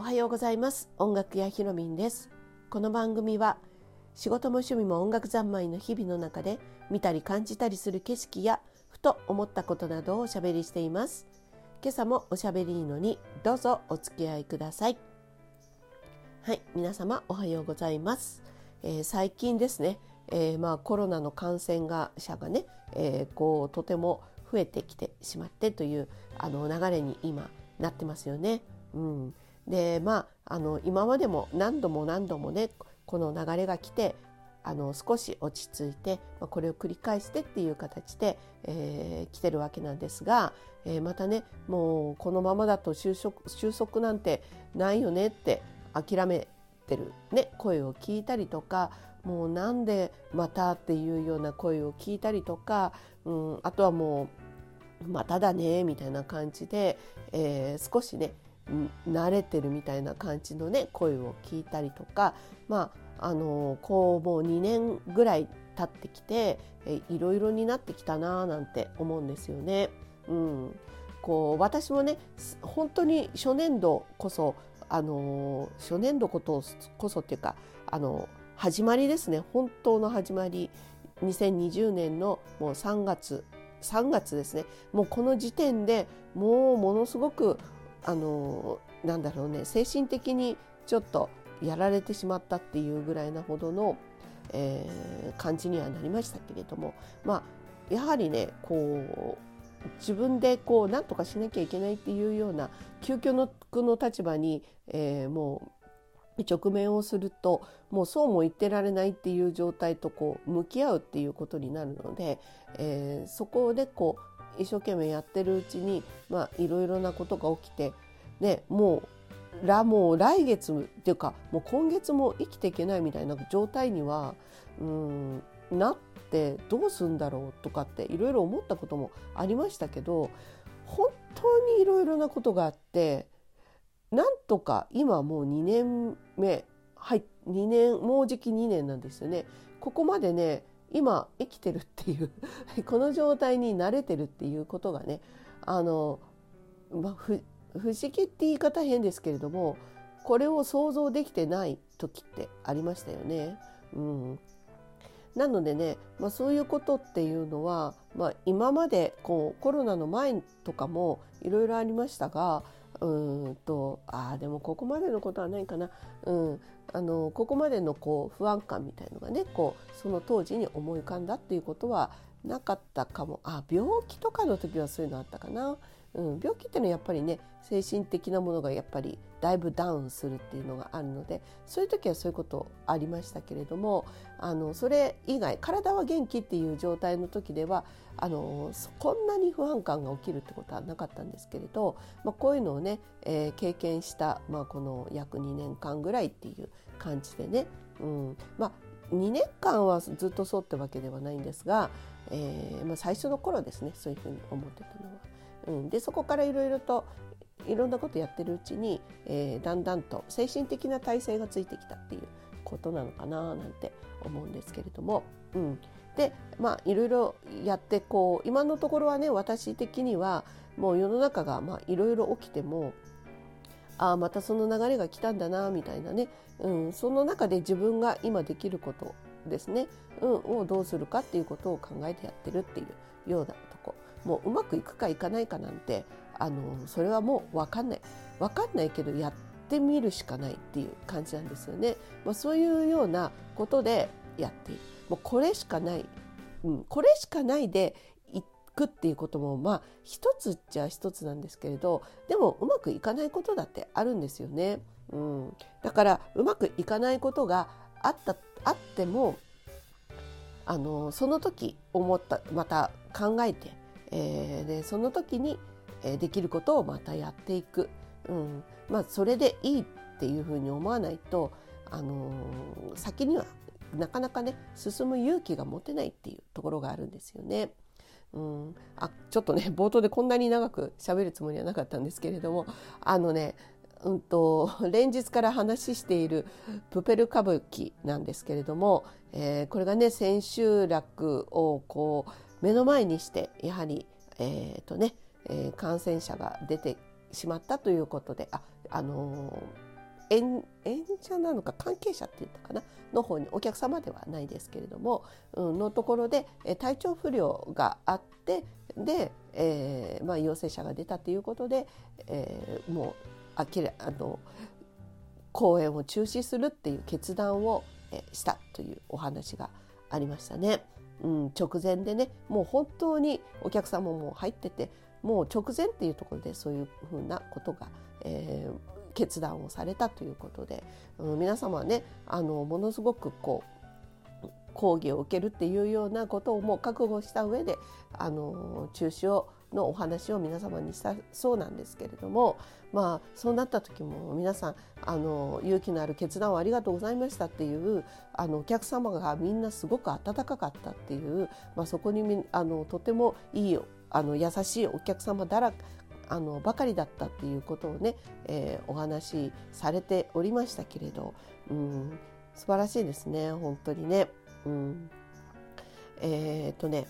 おはようございます。音楽屋ひろみんです。この番組は仕事も趣味も音楽三昧の日々の中で見たり感じたりする景色やふと思ったことなどをおしゃべりしています。今朝もおしゃべりいいのにどうぞお付き合いください。はい皆様おはようございます、えー、最近ですね、えー、まあコロナの感染が者がね、えー、こうとても増えてきてしまってというあの流れに今なってますよね。うん、でまああの今までも何度も何度もねこの流れが来てあの少し落ち着いて、まあ、これを繰り返してっていう形で、えー、来てるわけなんですが、えー、またねもうこのままだと収束収束なんてないよねって諦めてる、ね、声を聞いたりとかもうなんでまたっていうような声を聞いたりとか、うん、あとはもうまただねみたいな感じで、えー、少しね慣れてるみたいな感じのね声を聞いたりとかまああのこうもう2年ぐらい経ってきていろいろになってきたななんて思うんですよね。うん、こう私もね本当に初年度こそあの初年度ことこそっていうかあの始まりですね。本当の始まり。2020年のもう3月3月ですね。もうこの時点でもうものすごくあのなんだろうね精神的にちょっとやられてしまったっていうぐらいなほどの、えー、感じにはなりましたけれどもまあやはりねこう自分でこう何とかしなきゃいけないっていうような究極のの立場に、えー、もう直面をするともうそうも言ってられないっていう状態とこう向き合うっていうことになるので、えー、そこでこう一生懸命やってるうちにいろいろなことが起きてねもうらもう来月っていうかもう今月も生きていけないみたいな状態にはうんなってどうすんだろうとかっていろいろ思ったこともありましたけど本当にいろいろなことがあってなんとか今もう2年目はい2年もうじき2年なんですよね。ここまでね今生きてるっていう この状態に慣れてるっていうことがねあの、まあ、不思議って言い方変ですけれどもこれを想像できてない時ってありましたよね。うん、なのでね、まあ、そういうことっていうのは、まあ、今までこうコロナの前とかもいろいろありましたがうんとあでもここまでのことはないかな、うん、あのここまでのこう不安感みたいのがねこうその当時に思い浮かんだっていうことはなかったかも。あ病気とかの時はそういうのあったかな、うん、病気っていうのはやっぱりね精神的なものがやっぱりだいぶダウンするっていうのがあるのでそういう時はそういうことありましたけれどもあのそれ以外体は元気っていう状態の時ではあのこんなに不安感が起きるってことはなかったんですけれど、まあ、こういうのをね、えー、経験した、まあ、この約2年間ぐらいっていう感じでね、うんまあ、2年間はずっとそうってわけではないんですが、えーまあ、最初の頃ですねそういうふうに思ってたのは。うん、でそこからいろいろといろんなことやってるうちに、えー、だんだんと精神的な体制がついてきたっていうことなのかななんて思うんですけれども、うん、でまあいろいろやってこう今のところはね私的にはもう世の中がいろいろ起きてもああまたその流れが来たんだなみたいなね、うん、その中で自分が今できることですね、うん、をどうするかっていうことを考えてやってるっていうようなとこ。もううまくいくかいかないかなんてあのそれはもう分かんない。分かんないけどやってみるしかないっていう感じなんですよね。まあ、そういうようなことでやっている。もうこれしかない、うん、これしかないでいくっていうこともまあ一つっちゃ一つなんですけれどでもうまくいかないことだってあるんですよね。うん、だからうまくいかないことがあったあってもあのその時思ったまた考えて、えー、でその時にできることをまたやっていく、うん。まあ、それでいいっていうふうに思わないと、あのー、先にはなかなかね進む勇気が持てないっていうところがあるんですよね。うん、あちょっとね 冒頭でこんなに長く喋るつもりはなかったんですけれどもあのねうんと、連日から話しているプペル歌舞伎なんですけれども、えー、これがね千秋楽をこう目の前にしてやはり、えーとね、えー、感染者が出てしまったということであ、あの演演者なのか関係者って言ったかなの方にお客様ではないですけれども、うん、のところで体調不良があってで、えーまあ、陽性者が出たということで、えー、もうあきらあの公演を中止するっていう決断を、したというお話がありましたね。うん、直前でねもう本当にお客様も入っててもう直前っていうところでそういうふうなことが、えー、決断をされたということで、うん、皆様はねあのものすごくこう講義を受けるっていうようなことをもう覚悟した上であの中止をのお話を皆様にしたそうなんですけれどもまあそうなった時も皆さんあの勇気のある決断をありがとうございましたっていうあのお客様がみんなすごく温かかったっていう、まあ、そこにあのとてもいいあの優しいお客様だらあのばかりだったっていうことをね、えー、お話しされておりましたけれど、うん、素晴らしいですね本当にね。うん、えー、っとね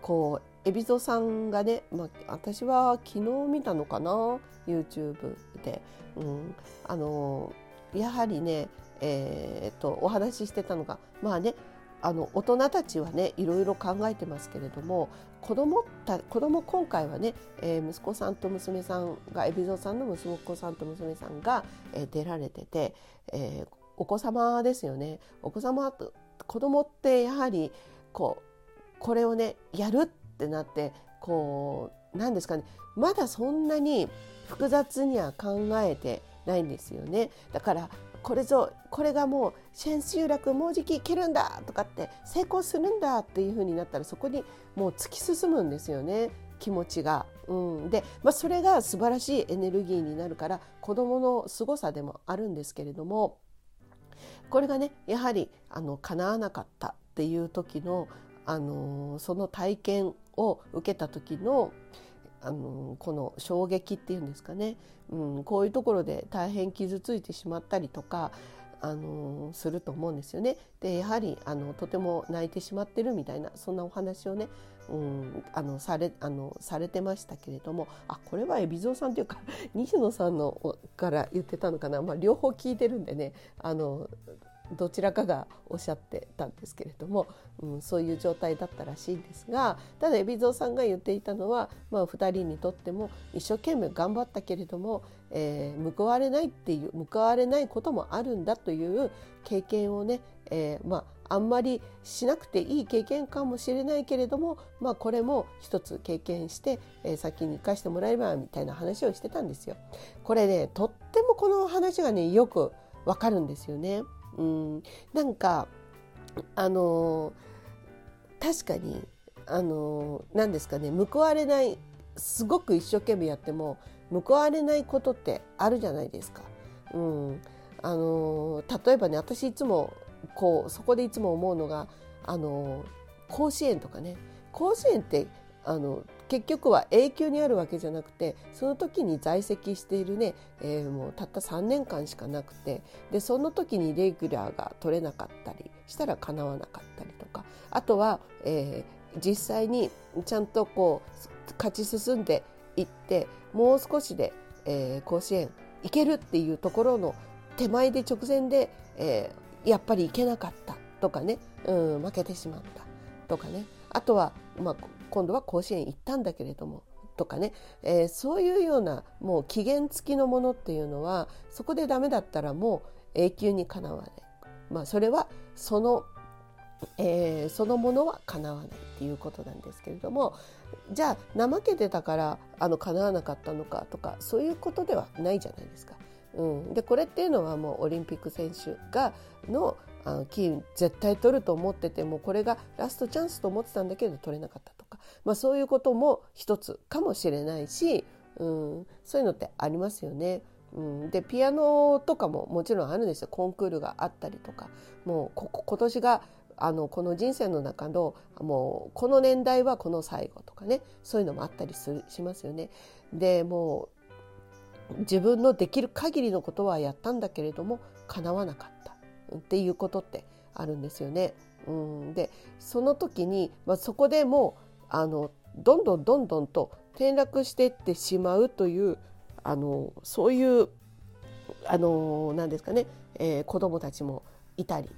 こう海老蔵さんがね、まあ、私は昨日見たのかな YouTube で、うん、あのやはりね、えー、とお話ししてたのがまあねあの大人たちはねいろいろ考えてますけれども子供た子供今回はね、えー、息子さんと娘さんが海老蔵さんの息子さんと娘さんが、えー、出られてて、えー、お子様ですよね。お子様と子供ってやはりこうこれをねやるっってなってこう何ですかね。まだそんなに複雑には考えてないんですよね。だからこれぞこれがもう千秋楽もうじき行けるんだとかって成功するんだっていう風になったらそこにもう突き進むんですよね。気持ちが。うん、で、まあ、それが素晴らしいエネルギーになるから子どもの凄さでもあるんですけれどもこれがねやはりあの叶わなかったっていう時の、あのその体験を受けた時のあのこの衝撃っていうんですかね、うん、こういうところで大変傷ついてしまったりとかあのすると思うんですよね。でやはりあのとても泣いてしまってるみたいなそんなお話をね、うん、あのされあのされてましたけれどもあこれは海老蔵さんというか 西野さんのから言ってたのかな、まあ、両方聞いてるんでねあのどちらかがおっしゃってたんですけれども、うん、そういう状態だったらしいんですがただ海老蔵さんが言っていたのは、まあ、2人にとっても一生懸命頑張ったけれども、えー、報われないっていう報われないこともあるんだという経験をね、えー、まああんまりしなくていい経験かもしれないけれども、まあ、これも一つ経験して、えー、先に生かしてもらえればみたいな話をしてたんですよ。これねとってもこの話がねよくわかるんですよね。うん、なんかあの確かにあの何ですかね報われないすごく一生懸命やっても報われないことってあるじゃないですか。うん、あの例えばね私いつもこうそこでいつも思うのがあの甲子園とかね。甲子園ってあの結局は永久にあるわけじゃなくてその時に在籍しているね、えー、もうたった3年間しかなくてでその時にレギュラーが取れなかったりしたらかなわなかったりとかあとは、えー、実際にちゃんとこう勝ち進んでいってもう少しで、えー、甲子園行けるっていうところの手前で直前で、えー、やっぱり行けなかったとかね、うん、負けてしまったとかね。あとは、まあ、今度は甲子園行ったんだけれどもとかね、えー、そういうようなもう期限付きのものっていうのはそこでダメだったらもう永久にかなわない、まあ、それはその、えー、そのものはかなわないっていうことなんですけれども。じゃあ怠けてたからあの叶わなかったのかとかそういうことではないじゃないですか。うん、でこれっていうのはもうオリンピック選手がのあの金絶対取ると思っててもこれがラストチャンスと思ってたんだけど取れなかったとか、まあ、そういうことも一つかもしれないし、うん、そういうのってありますよね。うん、でピアノとかももちろんあるんですよコンクールがあったりとかもうこ今年があのこの人生の中のもうこの年代はこの最後とかねそういうのもあったりするしますよね。でもう自分のできる限りのことはやったんだけれども叶わなかった。っていうことってあるんですよね。うん、でその時に、まあ、そこでもうあのどんどんどんどんと転落していってしまうというあのそういうあの何ですかね、えー、子どもたちもいたり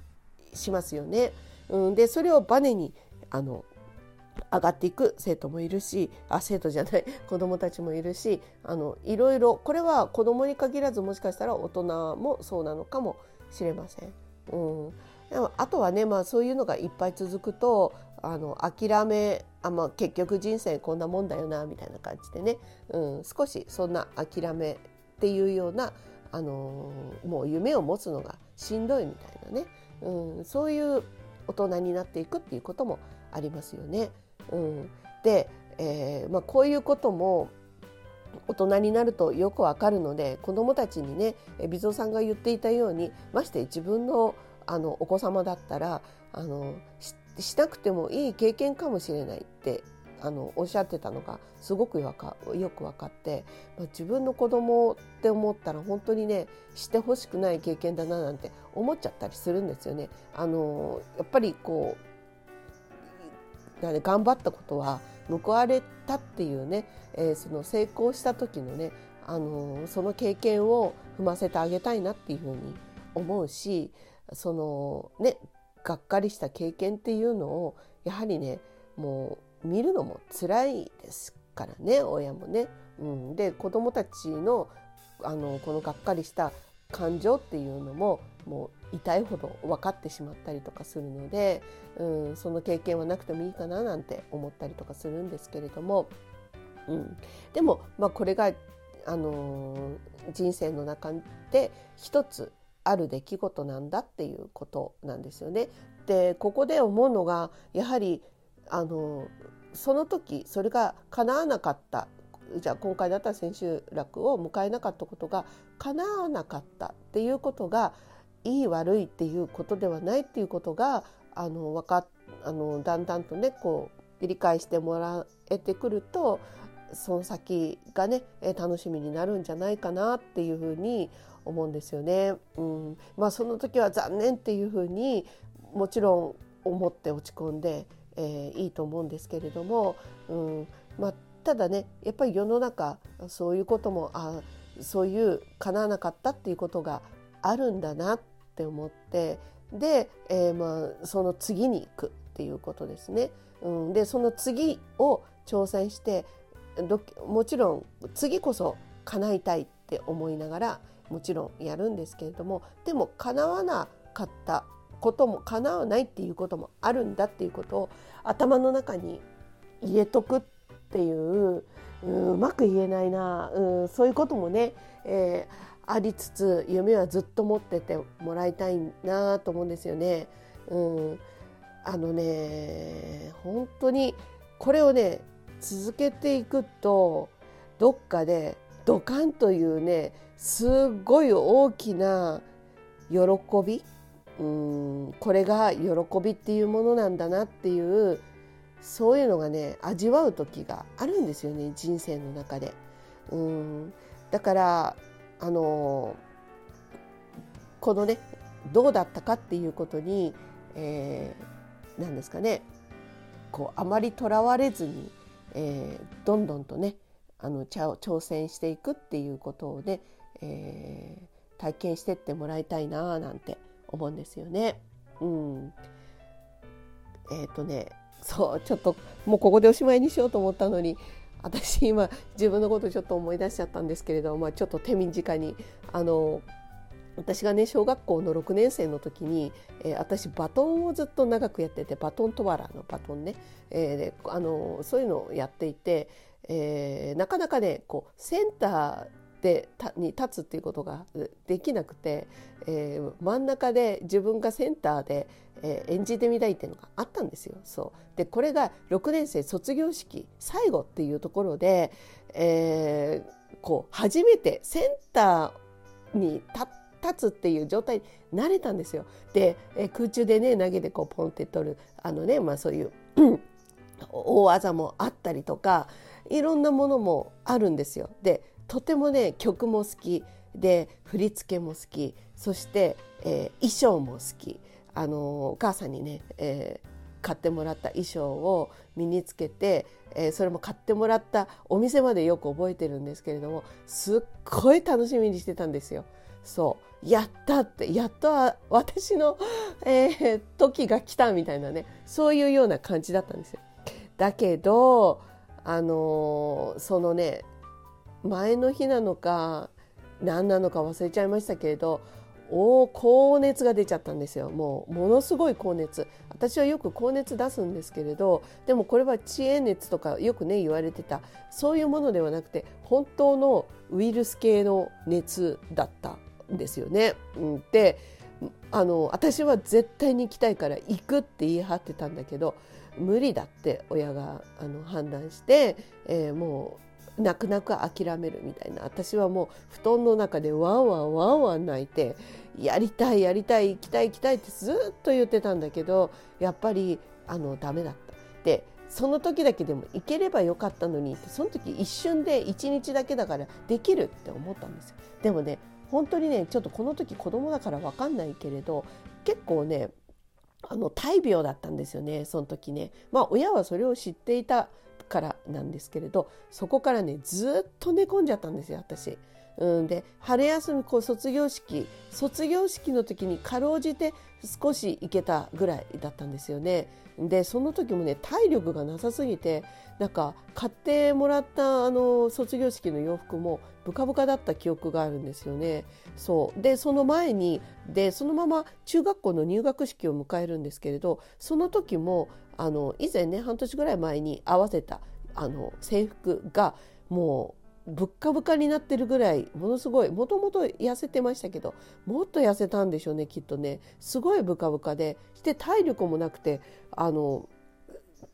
しますよね。うん、でそれをバネにあの上がっていく生徒もいるしあ生徒じゃない 子どもたちもいるしあのいろいろこれは子どもに限らずもしかしたら大人もそうなのかもしれません。うん、あとはね、まあ、そういうのがいっぱい続くとあの諦めあ、まあ、結局人生こんなもんだよなみたいな感じでね、うん、少しそんな諦めっていうような、あの、もう夢を持つのがしんどいみたいなね、うん、そういう大人になっていくっていうこともありますよね。うん、で、えーまあ、こういうことも大人になるとよくわかるので子どもたちにね美蔵さんが言っていたようにまして自分のあのお子様だったらあのしなくてもいい経験かもしれないってあのおっしゃってたのがすごくよかよく分かって、まあ、自分の子供って思ったら本当にねしてほしくない経験だななんて思っちゃったりするんですよね。あのやっぱりこう頑張ったことは報われたっていうね、えー、その成功した時のねあのその経験を踏ませてあげたいなっていうふうに思うしそのねがっかりした経験っていうのをやはりねもう見るのも辛いですからね親もね。うん、で子どもたちのあのこのがっかりした感情っていうのももう痛いほど分かってしまったりとかするので、うん、その経験はなくてもいいかななんて思ったりとかするんですけれども、うん、でも、まあ、これが、あのー、人生の中で一つある出来事なんだっていうことなんですよね。でここで思うのがやはりあのその時それが叶わなかったじゃあ今回だったら千秋楽を迎えなかったことが叶わなかったっていうことがいい悪いっていうことではないっていうことがあの分かあのだんだんとねこう理解してもらえてくるとその先がね楽しみになるんじゃないかなっていうふうに思うんですよね。うん、まあその時は残念っていうふうにもちろん思って落ち込んで、えー、いいと思うんですけれども、うんまあ、ただねやっぱり世の中そういうこともあそういう叶わなかったっていうことがあるんだなって思ってで、えー、まあその次に行くっていうことですね。うん、でその次を挑戦してもちろん次こそ叶いたいって思いながらもちろんやるんですけれどもでも叶わなかったことも叶わないっていうこともあるんだっていうことを頭の中に入れとくっっていううまく言えないなうそういうこともね、えー、ありつつ夢はずっと持っててもらいたいなと思うんですよね。うん、あのね本当にこれをね続けていくとどっかでドカンというねすごい大きな喜びうんこれが喜びっていうものなんだなっていうそういうのがね味わう時があるんですよね人生の中で。うんだからあのこのねどうだったかっていうことに、えー、何ですかねこうあまりとらわれずに、えー、どんどんとねあの挑戦していくっていうことをね、えー、体験してってもらいたいななんて思うんですよね。うん、えっ、ー、とねそうちょっともうここでおしまいにしようと思ったのに私今自分のことちょっと思い出しちゃったんですけれど、まあ、ちょっと手短にあの私がね小学校の6年生の時に、えー、私バトンをずっと長くやっててバトントワラのバトンね、えー、あのそういうのをやっていて、えー、なかなかねこうセンターでに立つっていうことができなくて、えー、真ん中で自分がセンターで、えー、演じてみたいっていうのがあったんですよ。そうでこれが6年生卒業式最後っていうところで、えー、こう初めてセンターに立立つっていう状態になれたんですよ。で、え空中でね投げてこうポンって取るあのねまあそういう 大技もあったりとかいろんなものもあるんですよ。でとてもね曲も好きで振り付けも好きそして、えー、衣装も好きあのお母さんにね、えー、買ってもらった衣装を身につけて、えー、それも買ってもらったお店までよく覚えてるんですけれどもすっごい楽しみにしてたんですよ。そうやったってやっと私の、えー、時が来たみたいなねそういうような感じだったんですよ。だけどあのー、そのね前の日なのか何なのか忘れちゃいましたけれどお高熱が出ちゃったんですよ。もうものすごい高熱。私はよく高熱出すんですけれどでもこれは遅延熱とかよくね言われてた。そういうものではなくて本当のウイルス系の熱だったんですよね。うん、であの私は絶対に行きたいから行くって言い張ってたんだけど無理だって親があの判断して、えー、も泣く泣く諦めるみたいな私はもう布団の中でワンワンワンワン泣いてやりたいやりたい行きたい行きたいってずっと言ってたんだけどやっぱりあのダメだった。でその時だけでも行ければよかったのにってその時一瞬で1日だけだからできるって思ったんですよ。でもね本当にねちょっとこの時子供だから分かんないけれど結構ねあの大病だったんですよねその時ね。まあ親はそれを知っていたなんですけれどそこからねずっと寝込んじゃったんですよ私。うん、で春休みこう卒業式卒業式の時にかろうじて少し行けたぐらいだったんですよね。でその時もね体力がなさすぎてなんか買ってもらったあの卒業式の洋服もブカブカだった記憶があるんですよね。そうでその前にでそのまま中学校の入学式を迎えるんですけれどその時もあの以前ね半年ぐらい前に合わせたあの制服がもうぶっかぶかになってるぐらいものすごいもともと痩せてましたけどもっと痩せたんでしょうねきっとね。すごいブカブカでして体力もなくてあの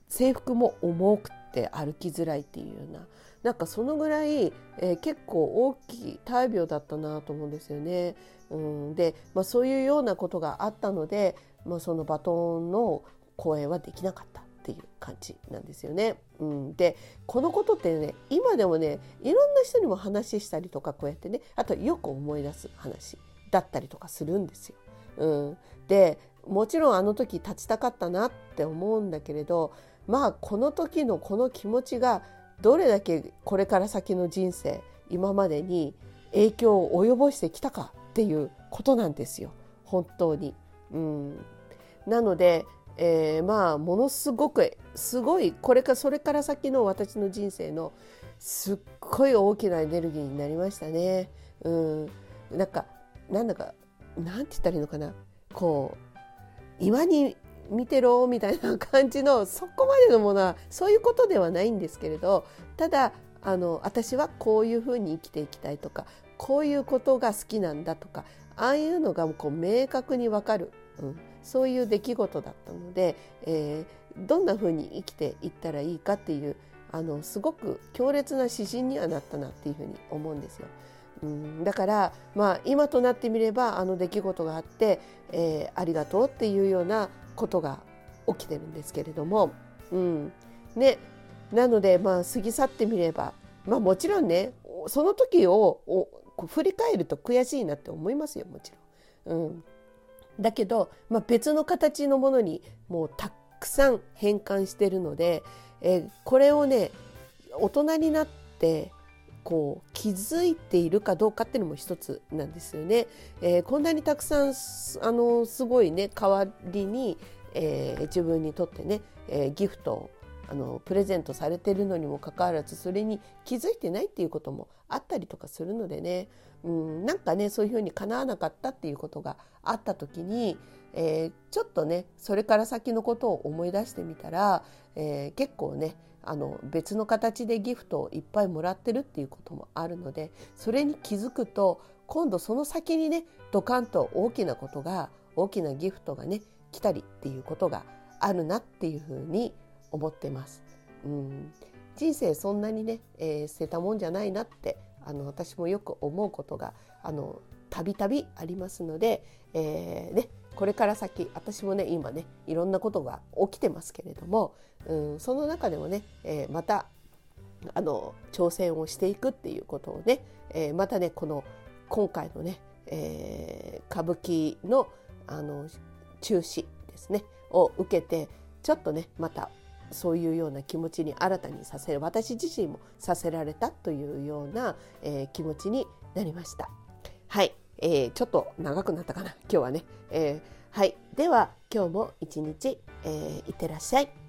制服も重くて歩きづらいっていうような。なんかそのぐらい、えー、結構大きい大病だったなと思うんですよね。うん、で、まあ、そういうようなことがあったので、まあ、そのバトンの講演はできなかった。っていう感じなんですよね。うん、でこのことってね今でもねいろんな人にも話したりとかこうやってねあとよく思い出す話だったりとかするんですよ。うん、でもちろんあの時立ちたかったなって思うんだけれどまあこの時のこの気持ちがどれだけこれから先の人生今までに影響を及ぼしてきたかっていうことなんですよ本当に。うん、なので、えー、まあものすごくすごいこれかそれから先の私の人生のすっごい大きなエネルギーになりましたね。うん、なんかなんだかなんて言ったらいいのかな。こう岩に見てろみたいな感じのそこまでのものはそういうことではないんですけれどただあの私はこういうふうに生きていきたいとかこういうことが好きなんだとかああいうのがこう明確に分かる、うん、そういう出来事だったので、えー、どんなふうに生きていったらいいかっていうあのすごく強烈な指針にはなったなっていうふうに思うんですよ。うん、だから、まあ、今となってみればあの出来事があって、えー、ありがとうっていうようなことが起きてるんですけれども、うんね、なので、まあ、過ぎ去ってみれば、まあ、もちろんねその時を振り返ると悔しいなって思いますよもちろん。うん、だけど、まあ、別の形のものにもうたくさん変換してるので、えー、これをね大人になってこう気づいているかどうかっていうのも一つなんですよね。えー、こんなにたくさんあのすごいね代わりに、えー、自分にとってね、えー、ギフトあのプレゼントされてるのにもかかわらずそれに気づいてないっていうこともあったりとかするのでね、うん、なんかねそういうふうにかなわなかったっていうことがあった時に、えー、ちょっとねそれから先のことを思い出してみたら、えー、結構ねあの別の形でギフトをいっぱいもらってるっていうこともあるのでそれに気づくと今度その先にねドカンと大きなことが大きなギフトがね来たりっていうことがあるなっていうふうに思ってます。うん人生そんなにね、えー、捨てたもんじゃないなってあの私もよく思うことがあのたびたびありますので、えーね、これから先私もね今ねいろんなことが起きてますけれども、うん、その中でもね、えー、またあの挑戦をしていくっていうことをね、えー、またねこの今回のね、えー、歌舞伎のあの中止ですねを受けてちょっとねまたそういうような気持ちに新たにさせる私自身もさせられたというような、えー、気持ちになりました。はいえー、ちょっと長くなったかな？今日はね、えー、はいでは今日も一日、えー、いってらっしゃい。